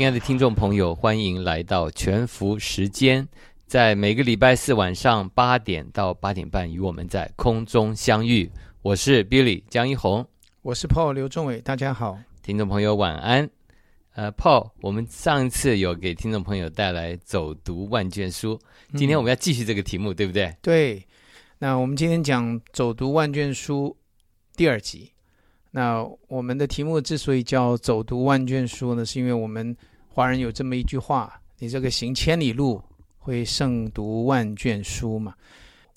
亲爱的听众朋友，欢迎来到全福时间。在每个礼拜四晚上八点到八点半，与我们在空中相遇。我是 Billy 江一红，我是 Paul 刘仲伟，大家好，听众朋友晚安。呃，Paul，我们上一次有给听众朋友带来走读万卷书，今天我们要继续这个题目，对不对？对。那我们今天讲走读万卷书第二集。那我们的题目之所以叫走读万卷书呢，是因为我们华人有这么一句话：你这个行千里路。会胜读万卷书嘛？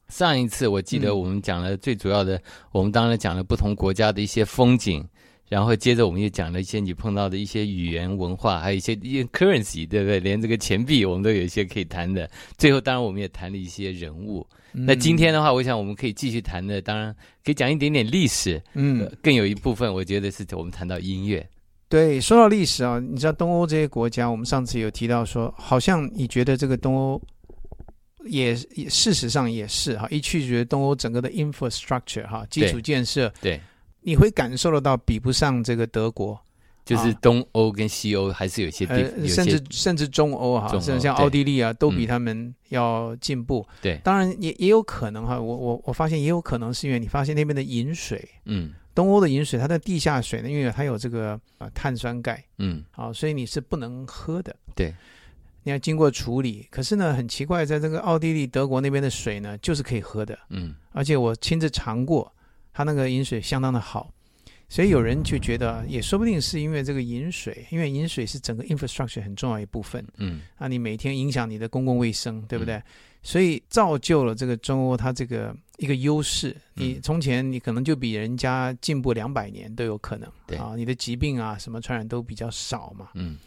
上一次我记得我们讲了最主要的，我们当然讲了不同国家的一些风景，然后接着我们又讲了一些你碰到的一些语言文化，还有一些一些 currency，对不对？连这个钱币我们都有一些可以谈的。最后当然我们也谈了一些人物。那今天的话，我想我们可以继续谈的，当然可以讲一点点历史。嗯，更有一部分我觉得是我们谈到音乐。对，说到历史啊，你知道东欧这些国家，我们上次有提到说，好像你觉得这个东欧也事实上也是哈，一去觉得东欧整个的 infrastructure 哈，基础建设，对，你会感受得到比不上这个德国，就是东欧跟西欧还是有些地，甚至甚至中欧哈，甚至像奥地利啊，都比他们要进步。对，当然也也有可能哈，我我我发现也有可能是因为你发现那边的饮水，嗯。东欧的饮水，它的地下水呢，因为它有这个啊碳酸钙，嗯，好，所以你是不能喝的。对，你要经过处理。可是呢，很奇怪，在这个奥地利、德国那边的水呢，就是可以喝的。嗯，而且我亲自尝过，它那个饮水相当的好。所以有人就觉得，也说不定是因为这个饮水，因为饮水是整个 infrastructure 很重要一部分。嗯，啊，你每天影响你的公共卫生，对不对？所以造就了这个中欧它这个。一个优势，你从前你可能就比人家进步两百年都有可能，对啊，你的疾病啊什么传染都比较少嘛，嗯，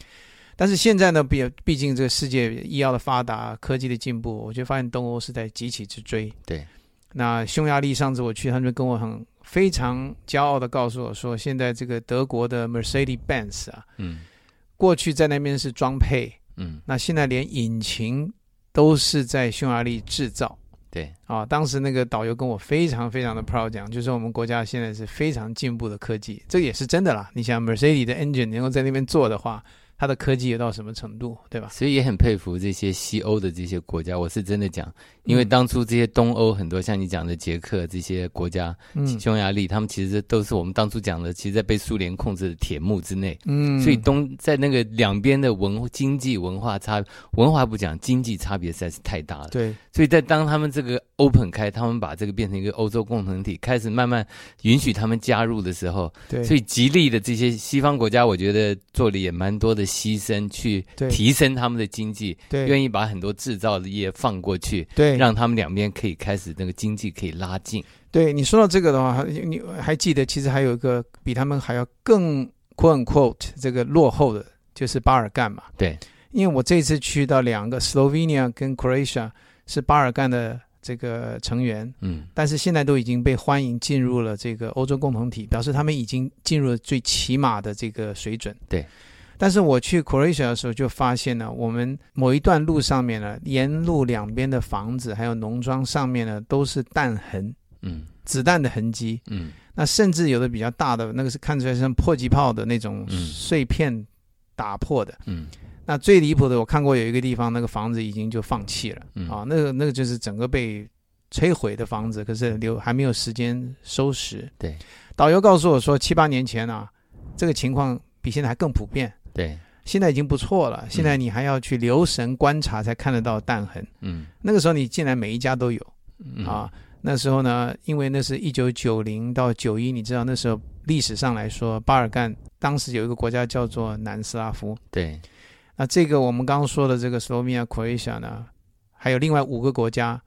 但是现在呢，毕毕竟这个世界医药的发达，科技的进步，我就发现东欧是在急起直追，对。那匈牙利上次我去，他们跟我很非常骄傲的告诉我说，现在这个德国的 Mercedes Benz 啊，嗯，过去在那边是装配，嗯，那现在连引擎都是在匈牙利制造。对啊，当时那个导游跟我非常非常的 proud 讲，就是我们国家现在是非常进步的科技，这也是真的啦。你想 Mercedes 的 engine 能够在那边做的话。它的科技有到什么程度，对吧？所以也很佩服这些西欧的这些国家。我是真的讲，因为当初这些东欧很多像你讲的捷克这些国家，匈牙利，他们其实都是我们当初讲的，其实在被苏联控制的铁幕之内。嗯，所以东在那个两边的文经济文化差文化不讲，经济差别实在是太大了。对，所以在当他们这个 open 开，他们把这个变成一个欧洲共同体，开始慢慢允许他们加入的时候，对，所以极力的这些西方国家，我觉得做的也蛮多的。牺牲去提升他们的经济，愿意把很多制造业放过去，对，让他们两边可以开始那个经济可以拉近。对你说到这个的话，你还记得其实还有一个比他们还要更 quote unquote 这个落后的，就是巴尔干嘛？对，因为我这次去到两个 Slovenia 跟 Croatia 是巴尔干的这个成员，嗯，但是现在都已经被欢迎进入了这个欧洲共同体，表示他们已经进入了最起码的这个水准。对。但是我去 Croatia 的时候，就发现呢，我们某一段路上面呢，沿路两边的房子还有农庄上面呢，都是弹痕，嗯，子弹的痕迹，嗯，那甚至有的比较大的，那个是看出来像迫击炮的那种碎片打破的，嗯，那最离谱的，我看过有一个地方，那个房子已经就放弃了，啊，那个那个就是整个被摧毁的房子，可是留还没有时间收拾。对，导游告诉我说，七八年前啊，这个情况比现在还更普遍。对，现在已经不错了。现在你还要去留神观察，才看得到弹痕。嗯，那个时候你进来每一家都有啊。那时候呢，因为那是一九九零到九一，你知道那时候历史上来说，巴尔干当时有一个国家叫做南斯拉夫。对，那这个我们刚刚说的这个斯洛文尼亚、克罗地亚呢，还有另外五个国家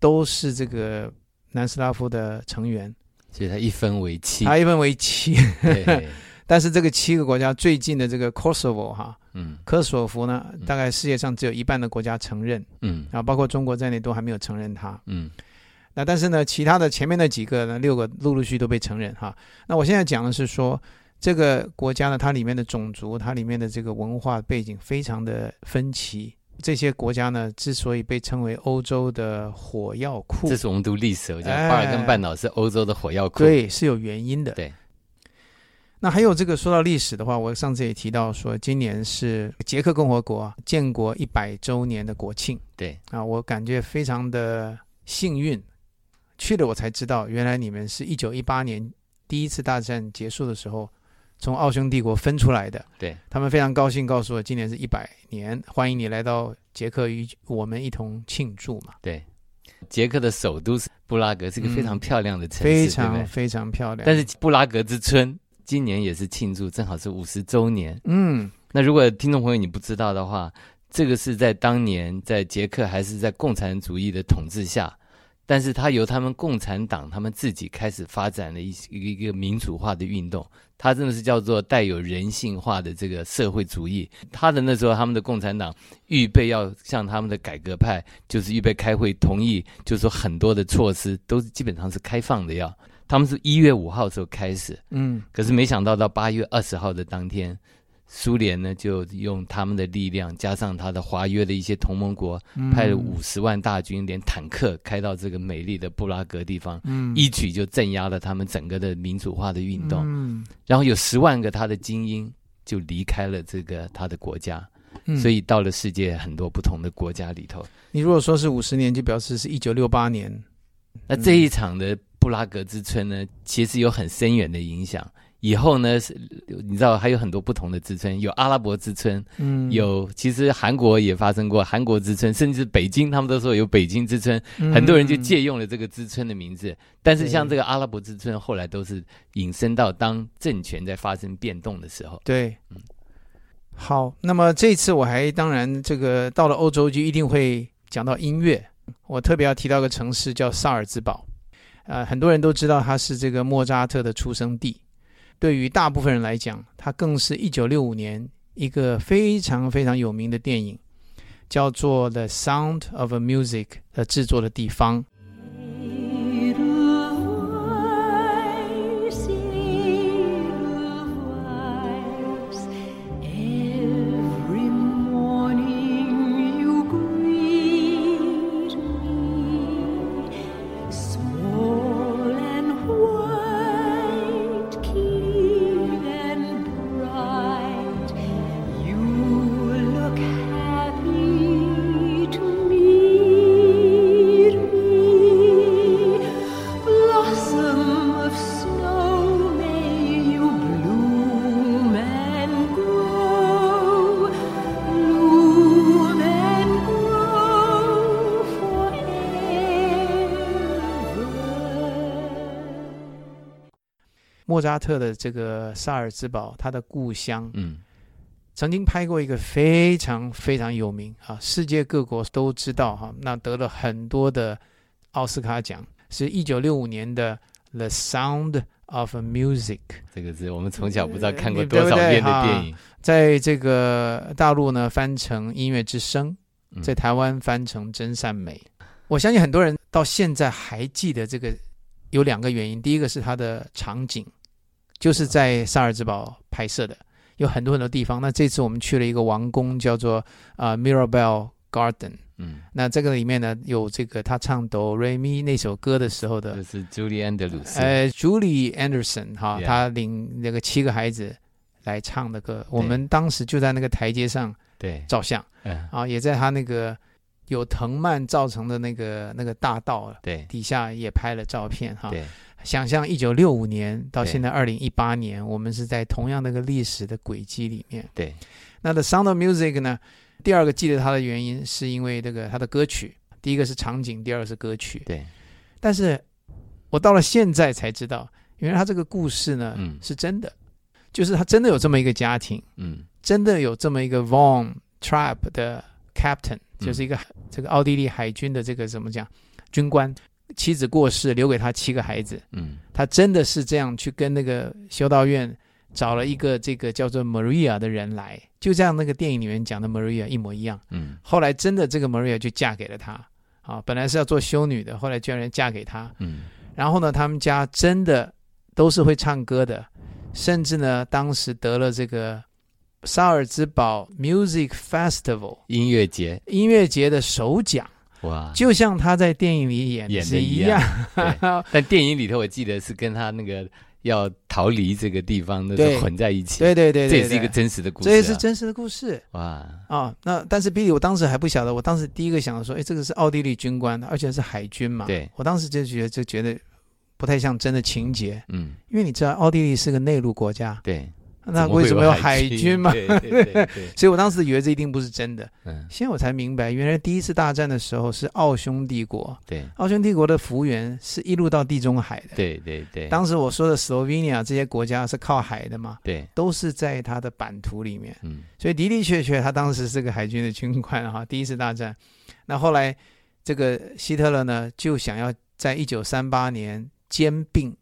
都是这个南斯拉夫的成员。所以它一分为七，它一分为七。但是这个七个国家最近的这个 Kosovo 哈，嗯，科索沃呢，大概世界上只有一半的国家承认，嗯，啊，包括中国在内都还没有承认它，嗯。那但是呢，其他的前面那几个呢，六个陆陆续都被承认哈。那我现在讲的是说，这个国家呢，它里面的种族，它里面的这个文化背景非常的分歧。这些国家呢，之所以被称为欧洲的火药库，这是我们读历史，我讲巴尔干半岛是欧洲的火药库，对，是有原因的。对。那还有这个说到历史的话，我上次也提到说，今年是捷克共和国建国一百周年的国庆。对。啊，我感觉非常的幸运。去了我才知道，原来你们是一九一八年第一次大战结束的时候，从奥匈帝国分出来的。对他们非常高兴，告诉我今年是一百年，欢迎你来到捷克与我们一同庆祝嘛。对，捷克的首都是布拉格，是个非常漂亮的城市，非常非常漂亮。但是布拉格之春今年也是庆祝，正好是五十周年。嗯，那如果听众朋友你不知道的话，这个是在当年在捷克还是在共产主义的统治下。但是他由他们共产党他们自己开始发展的一一个一个民主化的运动，它真的是叫做带有人性化的这个社会主义。他的那时候他们的共产党预备要向他们的改革派，就是预备开会同意，就是说很多的措施都是基本上是开放的要。他们是一月五号的时候开始，嗯，可是没想到到八月二十号的当天。苏联呢，就用他们的力量，加上他的华约的一些同盟国，派了五十万大军，连坦克开到这个美丽的布拉格地方，嗯一举就镇压了他们整个的民主化的运动。嗯然后有十万个他的精英就离开了这个他的国家，所以到了世界很多不同的国家里头。你如果说是五十年，就表示是一九六八年。那这一场的布拉格之春呢，其实有很深远的影响。以后呢，是你知道还有很多不同的之春，有阿拉伯之春，嗯，有其实韩国也发生过韩国之春，甚至北京他们都说有北京之春，很多人就借用了这个之春的名字。但是像这个阿拉伯之春，后来都是引申到当政权在发生变动的时候。对，嗯，好，那么这次我还当然这个到了欧洲就一定会讲到音乐，我特别要提到个城市叫萨尔兹堡，呃，很多人都知道它是这个莫扎特的出生地。对于大部分人来讲，它更是一九六五年一个非常非常有名的电影，叫做《The Sound of Music》的制作的地方。莫扎特的这个萨尔兹堡，他的故乡，嗯，曾经拍过一个非常非常有名啊，世界各国都知道哈，那得了很多的奥斯卡奖，是一九六五年的《The Sound of Music》。这个字我们从小不知道看过多少遍的电影，在这个大陆呢翻成《音乐之声》，在台湾翻成《真善美》。我相信很多人到现在还记得这个，有两个原因，第一个是它的场景。就是在萨尔兹堡拍摄的，有很多很多地方。那这次我们去了一个王宫，叫做啊 Mirabelle Garden。嗯，那这个里面呢，有这个他唱哆瑞咪那首歌的时候的，就是 Julie Anderson。呃，Julie Anderson 哈，他领那个七个孩子来唱的歌。我们当时就在那个台阶上对照相，嗯啊，也在他那个有藤蔓造成的那个那个大道对底下也拍了照片哈。对。想象一九六五年到现在二零一八年，我们是在同样那个历史的轨迹里面。对，那 The Sound of Music 呢？第二个记得它的原因，是因为这个它的歌曲。第一个是场景，第二个是歌曲。对，但是我到了现在才知道，原来它这个故事呢，嗯，是真的，就是他真的有这么一个家庭，嗯，真的有这么一个 Von Trapp 的 Captain，就是一个这个奥地利海军的这个怎么讲军官。妻子过世，留给他七个孩子。嗯，他真的是这样去跟那个修道院找了一个这个叫做 Maria 的人来，就像那个电影里面讲的 Maria 一模一样。嗯，后来真的这个 Maria 就嫁给了他。啊，本来是要做修女的，后来居然嫁给他。嗯，然后呢，他们家真的都是会唱歌的，甚至呢，当时得了这个萨尔兹堡 Music Festival 音乐节音乐节的首奖。哇，就像他在电影里演演的一样。但电影里头，我记得是跟他那个。要逃离这个地方，那是混在一起。对对对，这也是一个真实的故事。这也是真实的故事。哇啊！那但是比利，我当时还不晓得。我当时第一个想到说，哎，这个是奥地利军官，而且是海军嘛。对，我当时就觉得就觉得不太像真的情节。嗯，因为你知道，奥地利是个内陆国家。对。那为什么有海军嘛？对对对，所以我当时以为这一定不是真的。嗯，现在我才明白，原来第一次大战的时候是奥匈帝国。对，奥匈帝国的幅员是一路到地中海的。对对对，当时我说的斯洛文尼亚这些国家是靠海的嘛？对，都是在它的版图里面。嗯，所以的的确确，他当时是个海军的军官哈。第一次大战，那后来这个希特勒呢，就想要在一九三八年兼并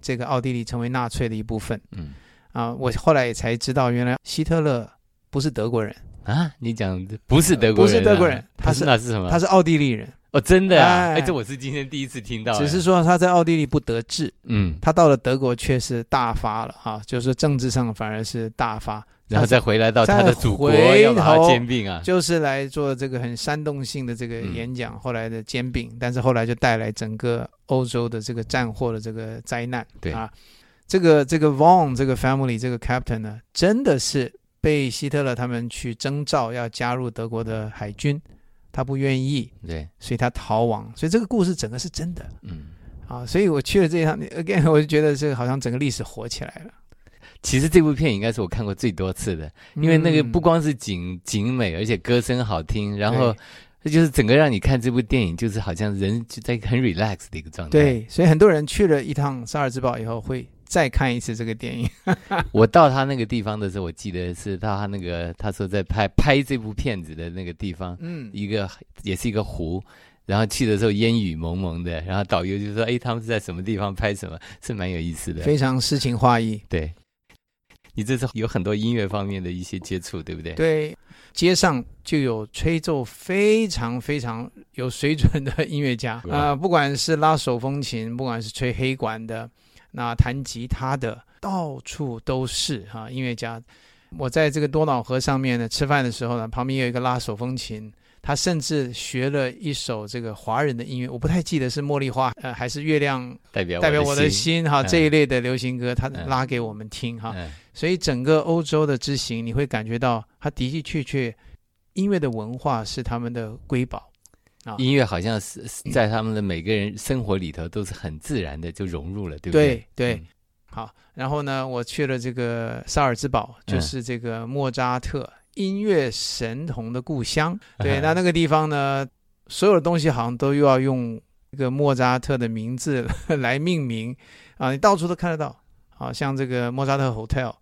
这个奥地利，成为纳粹的一部分。嗯。啊，我后来也才知道，原来希特勒不是德国人啊！你讲不是德国人，不是德国人，他是那是什么？他是奥地利人哦，真的啊！哎，这我是今天第一次听到。只是说他在奥地利不得志，嗯，他到了德国却是大发了啊，就是政治上反而是大发，然后再回来到他的祖国要把他兼并啊，就是来做这个很煽动性的这个演讲，后来的兼并，但是后来就带来整个欧洲的这个战祸的这个灾难，对啊。这个这个 Von 这个 family 这个 captain 呢，真的是被希特勒他们去征召要加入德国的海军，他不愿意，对，所以他逃亡。所以这个故事整个是真的，嗯，啊，所以我去了这一趟，again，我就觉得这个好像整个历史活起来了。其实这部片应该是我看过最多次的，因为那个不光是景景美，而且歌声好听，然后这就是整个让你看这部电影，就是好像人就在很 relax 的一个状态。对，所以很多人去了一趟萨尔兹堡以后会。再看一次这个电影。我到他那个地方的时候，我记得是到他那个他说在拍拍这部片子的那个地方，嗯，一个也是一个湖，然后去的时候烟雨蒙蒙的，然后导游就说：“哎，他们是在什么地方拍什么？是蛮有意思的，非常诗情画意。”对，你这是有很多音乐方面的一些接触，对不对？对，街上就有吹奏非常非常有水准的音乐家啊，不管是拉手风琴，不管是吹黑管的。那弹吉他的到处都是哈音乐家。我在这个多瑙河上面呢吃饭的时候呢，旁边有一个拉手风琴，他甚至学了一首这个华人的音乐，我不太记得是茉莉花呃还是月亮代表代表我的心哈这一类的流行歌，他拉给我们听哈。所以整个欧洲的之行，你会感觉到他的的确确音乐的文化是他们的瑰宝。音乐好像是在他们的每个人生活里头都是很自然的就融入了，对不对？对对，好。然后呢，我去了这个萨尔兹堡，就是这个莫扎特音乐神童的故乡。对，那那个地方呢，所有的东西好像都又要用一个莫扎特的名字来命名啊，你到处都看得到。好像这个莫扎特 hotel、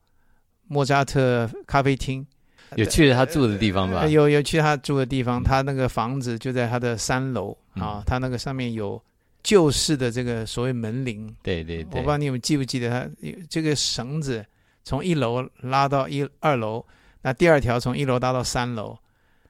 莫扎特咖啡厅。有去了他住的地方吧？有有去他住的地方，他那个房子就在他的三楼啊。他那个上面有旧式的这个所谓门铃。对对对，我不知道你们记不记得，他这个绳子从一楼拉到一二楼，那第二条从一楼拉到三楼，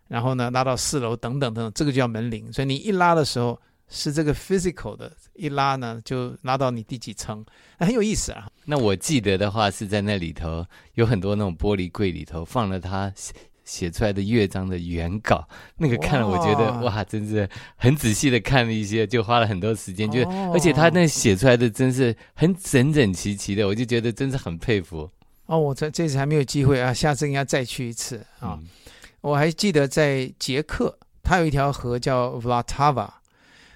然后呢拉到四楼等等等等，这个叫门铃。所以你一拉的时候。是这个 physical 的，一拉呢就拉到你第几层，很有意思啊。那我记得的话是在那里头有很多那种玻璃柜里头放了他写写出来的乐章的原稿，那个看了我觉得哇，真是很仔细的看了一些，就花了很多时间，就而且他那写出来的真是很整整齐齐的，我就觉得真是很佩服。哦，我这这次还没有机会啊，下次应该再去一次啊。我还记得在捷克，它有一条河叫 Vlatava。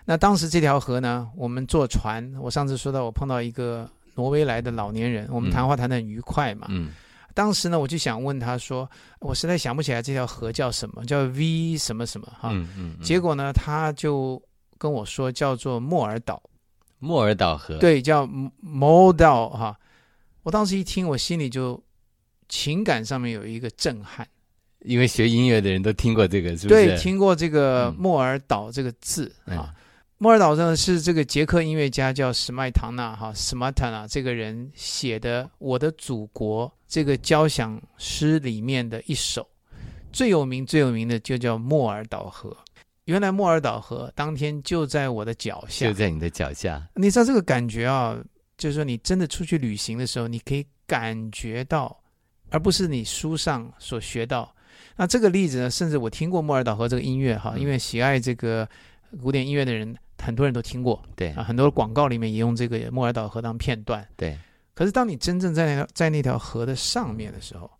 那当时这条河呢，我们坐船。我上次说到，我碰到一个挪威来的老年人，我们谈话谈得很愉快嘛。嗯。当时呢，我就想问他说，我实在想不起来这条河叫什么，叫 V 什么什么哈。嗯嗯。结果呢，他就跟我说叫做莫尔岛。莫尔岛河。对，叫莫岛哈。我当时一听，我心里就情感上面有一个震撼。因为学音乐的人都听过这个，是不是？对，听过这个莫尔岛这个字啊。莫尔岛上是这个捷克音乐家叫史麦唐纳哈史麦塔纳这个人写的《我的祖国》这个交响诗里面的一首最有名最有名的就叫莫尔岛河。原来莫尔岛河当天就在我的脚下，就在你的脚下。你知道这个感觉啊，就是说你真的出去旅行的时候，你可以感觉到，而不是你书上所学到。那这个例子呢，甚至我听过莫尔岛河这个音乐哈，因为喜爱这个古典音乐的人。很多人都听过，对啊，很多广告里面也用这个莫尔岛河当片段，对。可是当你真正在那条在那条河的上面的时候，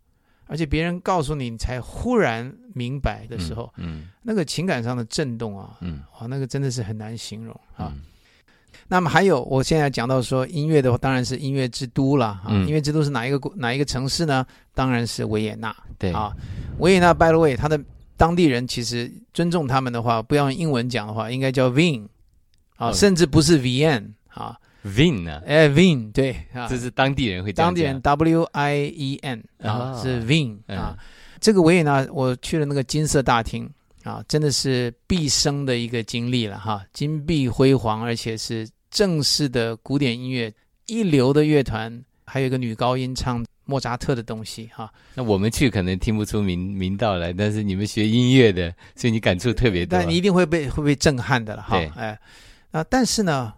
而且别人告诉你，你才忽然明白的时候，嗯，那个情感上的震动啊，嗯，哇，那个真的是很难形容啊。那么还有，我现在讲到说音乐的话，当然是音乐之都了啊。音乐之都是哪一个哪一个城市呢？当然是维也纳，对啊。维也纳，by the way，他的当地人其实尊重他们的话，不要用英文讲的话，应该叫 Vin。啊，甚至不是 Vn 啊，Vin 呢？哎，Vin 对啊，这是当地人会当地人 W I E N 啊，是 Vin 啊。这个维也纳，我去了那个金色大厅啊，真的是毕生的一个经历了哈，金碧辉煌，而且是正式的古典音乐一流的乐团，还有一个女高音唱莫扎特的东西哈。那我们去可能听不出名名道来，但是你们学音乐的，所以你感触特别多。但你一定会被会被震撼的了哈，哎。啊，但是呢，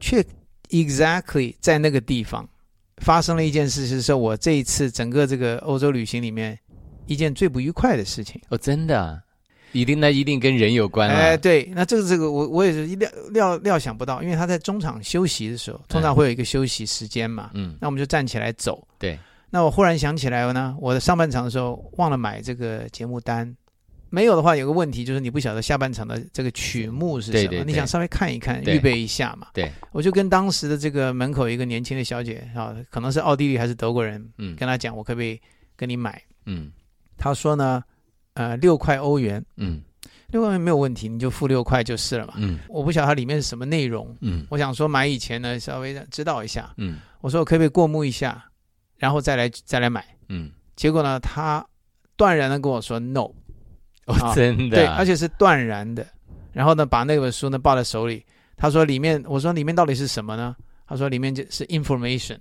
却 exactly 在那个地方发生了一件事，是说我这一次整个这个欧洲旅行里面一件最不愉快的事情。哦，真的，一定那一定跟人有关哎，对，那这个这个我我也是料料料想不到，因为他在中场休息的时候，通常会有一个休息时间嘛，嗯，那我们就站起来走。对，那我忽然想起来呢，我的上半场的时候忘了买这个节目单。没有的话，有个问题就是你不晓得下半场的这个曲目是什么，你想稍微看一看，预备一下嘛。对，我就跟当时的这个门口一个年轻的小姐啊，可能是奥地利还是德国人，嗯，跟她讲我可不可以跟你买，嗯，她说呢，呃，六块欧元，嗯，六块没有问题，你就付六块就是了嘛，嗯，我不晓得它里面是什么内容，嗯，我想说买以前呢稍微知道一下，嗯，我说我可不可以过目一下，然后再来再来买，嗯，结果呢，她断然的跟我说 no。哦，真的，对，而且是断然的。然后呢，把那本书呢抱在手里。他说里面，我说里面到底是什么呢？他说里面就是 information。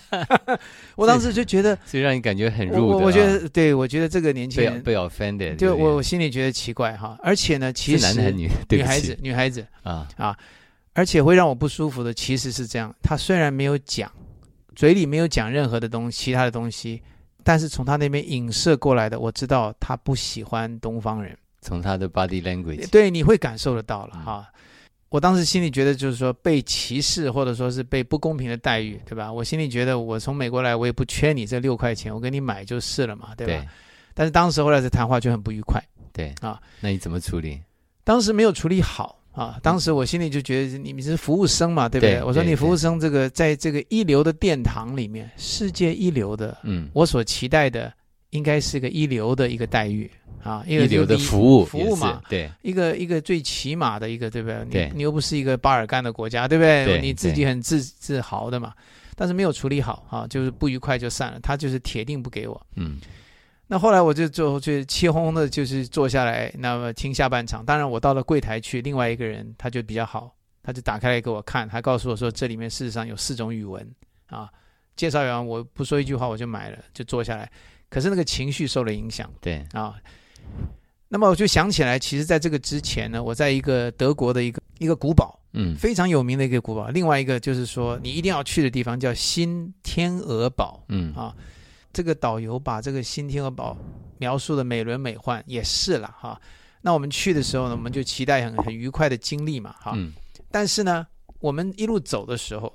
我当时就觉得，所以让你感觉很入。我我觉得，对我觉得这个年轻人被 offended，就我我心里觉得奇怪哈。而且呢，其实男的女女孩子女孩子啊啊，而且会让我不舒服的其实是这样。他虽然没有讲，嘴里没有讲任何的东西，其他的东西。但是从他那边影射过来的，我知道他不喜欢东方人。从他的 body language，对，你会感受得到了哈。我当时心里觉得，就是说被歧视，或者说是被不公平的待遇，对吧？我心里觉得，我从美国来，我也不缺你这六块钱，我给你买就是了嘛，对吧？但是当时后来的谈话就很不愉快。对啊，那你怎么处理？当时没有处理好。啊，当时我心里就觉得你们是服务生嘛，对不对？我说你服务生这个在这个一流的殿堂里面，世界一流的，嗯，我所期待的应该是个一流的一个待遇啊，一流的服务服务嘛，对，一个一个最起码的一个，对不对？对，你又不是一个巴尔干的国家，对不对？你自己很自自豪的嘛，但是没有处理好啊，就是不愉快就散了，他就是铁定不给我，嗯。那后来我就就就气哄哄的，就是坐下来，那么听下半场。当然，我到了柜台去，另外一个人他就比较好，他就打开来给我看，他告诉我说，这里面事实上有四种语文啊。介绍完，我不说一句话，我就买了，就坐下来。可是那个情绪受了影响，对啊。那么我就想起来，其实在这个之前呢，我在一个德国的一个一个古堡，嗯，非常有名的一个古堡。另外一个就是说，你一定要去的地方叫新天鹅堡，嗯啊。这个导游把这个新天鹅堡描述的美轮美奂，也是了哈。那我们去的时候呢，我们就期待很很愉快的经历嘛，哈。但是呢，我们一路走的时候，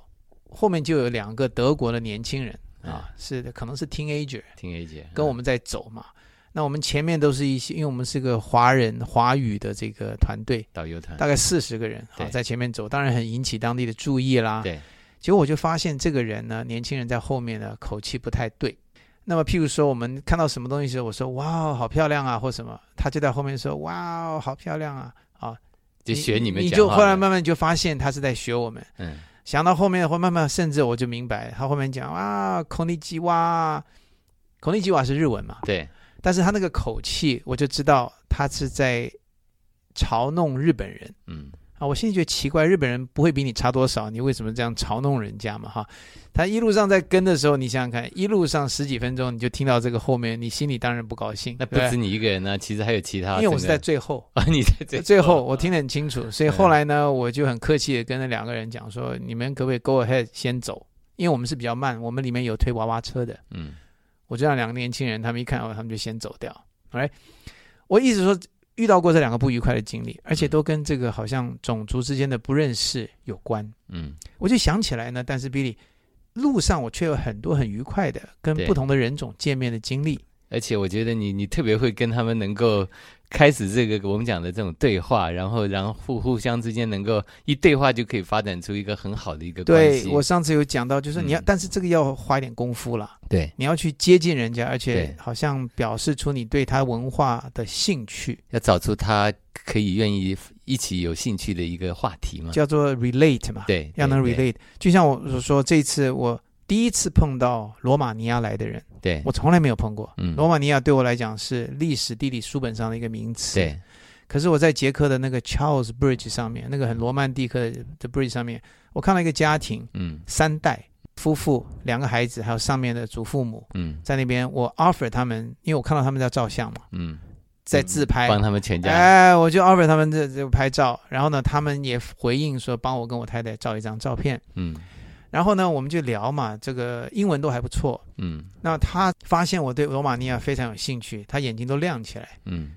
后面就有两个德国的年轻人啊，是的，可能是 teenager，teenager 跟我们在走嘛。那我们前面都是一些，因为我们是个华人华语的这个团队，导游团，大概四十个人啊，在前面走，当然很引起当地的注意啦。对，结果我就发现这个人呢，年轻人在后面呢，口气不太对。那么，譬如说，我们看到什么东西时候，我说“哇，好漂亮啊”或什么，他就在后面说“哇，好漂亮啊”，啊，就学你们。你就后来慢慢就发现他是在学我们。嗯。想到后面的话，慢慢甚至我就明白，他后面讲“哇，孔尼基瓦”，孔尼基瓦是日文嘛？对。但是他那个口气，我就知道他是在嘲弄日本人。嗯。啊，我心里觉得奇怪，日本人不会比你差多少，你为什么这样嘲弄人家嘛？哈，他一路上在跟的时候，你想想看，一路上十几分钟，你就听到这个后面，你心里当然不高兴。那不止你一个人呢，其实还有其他。因为我是在 最后啊，你在最最后，我听得很清楚，所以后来呢，我就很客气的跟那两个人讲说，你们可不可以 go ahead 先走？因为我们是比较慢，我们里面有推娃娃车的。嗯，我就让两个年轻人，他们一看哦，他们就先走掉。哎，我一直说。遇到过这两个不愉快的经历，而且都跟这个好像种族之间的不认识有关。嗯，我就想起来呢，但是 Billy，路上我却有很多很愉快的跟不同的人种见面的经历。而且我觉得你你特别会跟他们能够。开始这个我们讲的这种对话，然后然后互互相之间能够一对话就可以发展出一个很好的一个关系。对我上次有讲到，就是你要，但是这个要花一点功夫了。对，你要去接近人家，而且好像表示出你对他文化的兴趣，要找出他可以愿意一起有兴趣的一个话题嘛，叫做 relate 嘛。对，要能 relate。就像我所说，这次我第一次碰到罗马尼亚来的人。对，我从来没有碰过。嗯，罗马尼亚对我来讲是历史地理书本上的一个名词。对，可是我在捷克的那个 Charles Bridge 上面，那个很罗曼蒂克的 bridge 上面，我看到一个家庭，嗯，三代夫妇，两个孩子，还有上面的祖父母，嗯，在那边，我 offer 他们，因为我看到他们在照相嘛，嗯，在自拍，帮他们全家，哎，我就 offer 他们这这拍照，然后呢，他们也回应说帮我跟我太太照一张照片，嗯。然后呢，我们就聊嘛，这个英文都还不错，嗯。那他发现我对罗马尼亚非常有兴趣，他眼睛都亮起来，嗯。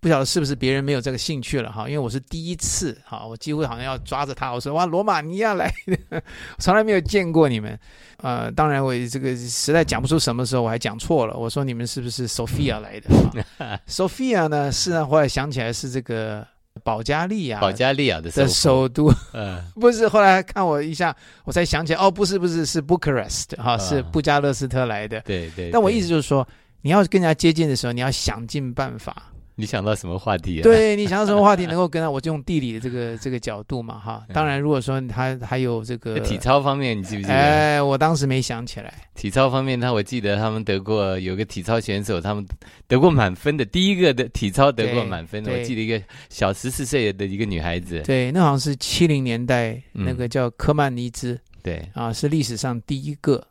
不晓得是不是别人没有这个兴趣了哈，因为我是第一次哈，我几乎好像要抓着他，我说哇，罗马尼亚来的，从来没有见过你们，呃，当然我这个实在讲不出什么时候，我还讲错了，我说你们是不是 Sophia 来的？Sophia 呢，是呢，后来想起来是这个。保加利亚，保加利亚的首都，嗯，不是。后来看我一下，我才想起来，哦，不是，不是，是 Bucharest，哈，是布加勒斯特来的。对对。但我意思就是说，你要跟人家接近的时候，你要想尽办法。你想到什么话题啊？对你想到什么话题能 够跟他？我就用地理的这个这个角度嘛，哈。当然，如果说他还有这个体操方面，你记不记得？哎，我当时没想起来。体操方面，他我记得他们得过有个体操选手，他们得过满分的，第一个的体操得过满分的。我记得一个小十四岁的一个女孩子。对，那好像是七零年代那个叫科曼尼兹。对啊，是历史上第一个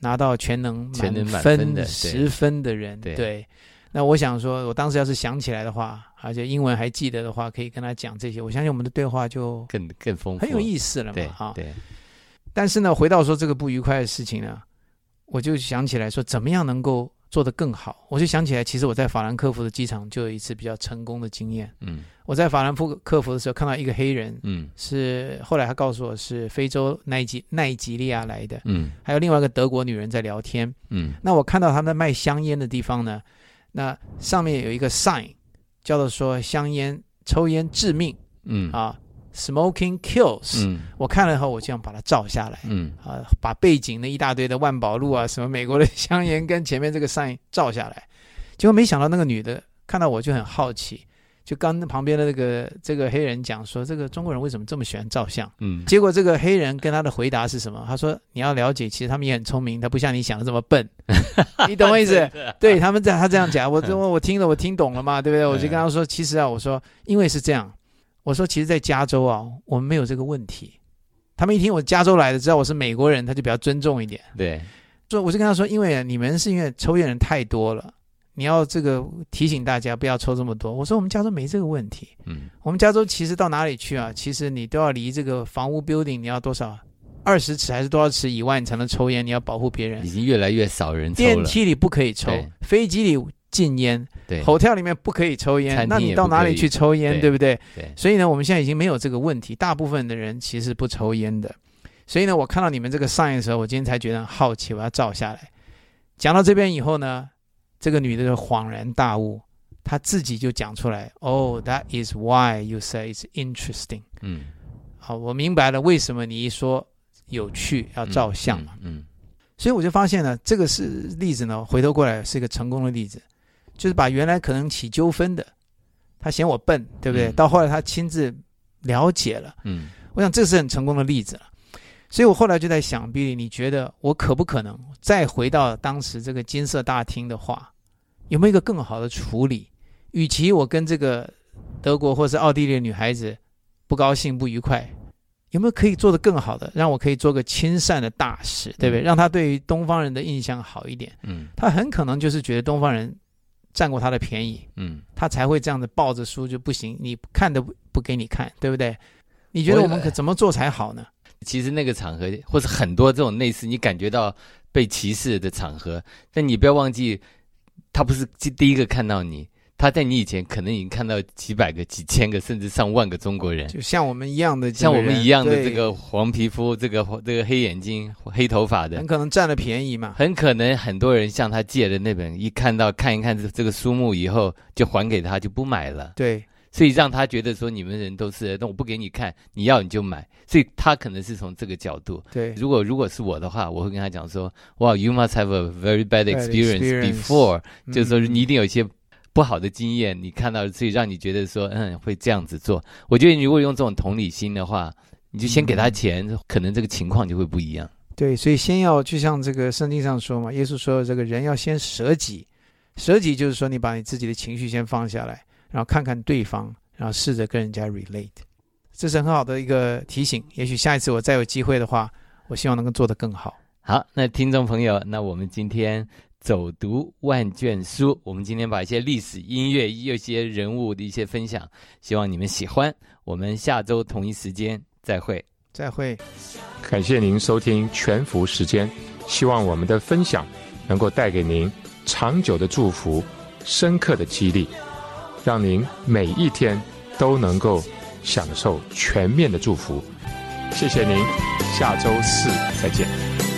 拿到全能全能满分的十分的人。对。那我想说，我当时要是想起来的话，而且英文还记得的话，可以跟他讲这些。我相信我们的对话就更更丰富，很有意思了嘛。哈，对。但是呢，回到说这个不愉快的事情呢，我就想起来说，怎么样能够做得更好？我就想起来，其实我在法兰克福的机场就有一次比较成功的经验。嗯，我在法兰克福的时候看到一个黑人，嗯，是后来他告诉我是非洲奈吉奈吉利亚来的，嗯，还有另外一个德国女人在聊天，嗯，那我看到他们卖香烟的地方呢。那上面有一个 sign，叫做说香烟抽烟致命，嗯。啊，smoking kills，嗯，我看了以后，我就想把它照下来，嗯。啊，把背景的一大堆的万宝路啊，什么美国的香烟跟前面这个 sign 照下来，结果没想到那个女的看到我就很好奇。就刚旁边的那个这个黑人讲说，这个中国人为什么这么喜欢照相？嗯，结果这个黑人跟他的回答是什么？他说：“你要了解，其实他们也很聪明，他不像你想的这么笨。你懂我意思？对，他们在他这样讲，我我 我听了，我听懂了嘛，对不对？我就跟他说，其实啊，我说因为是这样，我说其实，在加州啊，我们没有这个问题。他们一听我加州来的，知道我是美国人，他就比较尊重一点。对，所以我就跟他说，因为你们是因为抽烟人太多了。”你要这个提醒大家不要抽这么多。我说我们加州没这个问题。嗯，我们加州其实到哪里去啊？其实你都要离这个房屋 building 你要多少？二十尺还是多少尺以外你才能抽烟？你要保护别人。已经越来越少人抽了。电梯里不可以抽，飞机里禁烟。对，hotel 里面不可以抽烟。那你到哪里去抽烟？对不对？对。所以呢，我们现在已经没有这个问题。大部分的人其实不抽烟的。所以呢，我看到你们这个上映的时候，我今天才觉得好奇，我要照下来。讲到这边以后呢？这个女的就恍然大悟，她自己就讲出来：“Oh, that is why you say it's interesting。”嗯，好，我明白了为什么你一说有趣要照相嘛。嗯，所以我就发现呢，这个是例子呢，回头过来是一个成功的例子，就是把原来可能起纠纷的，他嫌我笨，对不对？到后来他亲自了解了。嗯，我想这是很成功的例子了。所以我后来就在想，比利，你觉得我可不可能再回到当时这个金色大厅的话？有没有一个更好的处理？与其我跟这个德国或是奥地利的女孩子不高兴、不愉快，有没有可以做得更好的，让我可以做个亲善的大使，对不对？让他对于东方人的印象好一点。嗯，他很可能就是觉得东方人占过他的便宜，嗯，他才会这样子抱着书就不行，你看都不给你看，对不对？你觉得我们可怎么做才好呢？其实那个场合，或者很多这种类似你感觉到被歧视的场合，但你不要忘记，他不是第一个看到你。他在你以前可能已经看到几百个、几千个，甚至上万个中国人，就像我们一样的，像我们一样的这个黄皮肤、这个这个黑眼睛、黑头发的，很可能占了便宜嘛。很可能很多人向他借的那本，一看到看一看这这个书目以后，就还给他，就不买了。对，所以让他觉得说你们人都是，那我不给你看，你要你就买。所以他可能是从这个角度。对，如果如果是我的话，我会跟他讲说：，哇，You must have a very bad experience before，就是说你一定有一些。不好的经验，你看到所以让你觉得说，嗯，会这样子做。我觉得你如果用这种同理心的话，你就先给他钱，可能这个情况就会不一样。对，所以先要就像这个圣经上说嘛，耶稣说这个人要先舍己，舍己就是说你把你自己的情绪先放下来，然后看看对方，然后试着跟人家 relate，这是很好的一个提醒。也许下一次我再有机会的话，我希望能够做得更好。好，那听众朋友，那我们今天。走读万卷书，我们今天把一些历史、音乐、一些人物的一些分享，希望你们喜欢。我们下周同一时间再会，再会。感谢您收听全福时间，希望我们的分享能够带给您长久的祝福、深刻的激励，让您每一天都能够享受全面的祝福。谢谢您，下周四再见。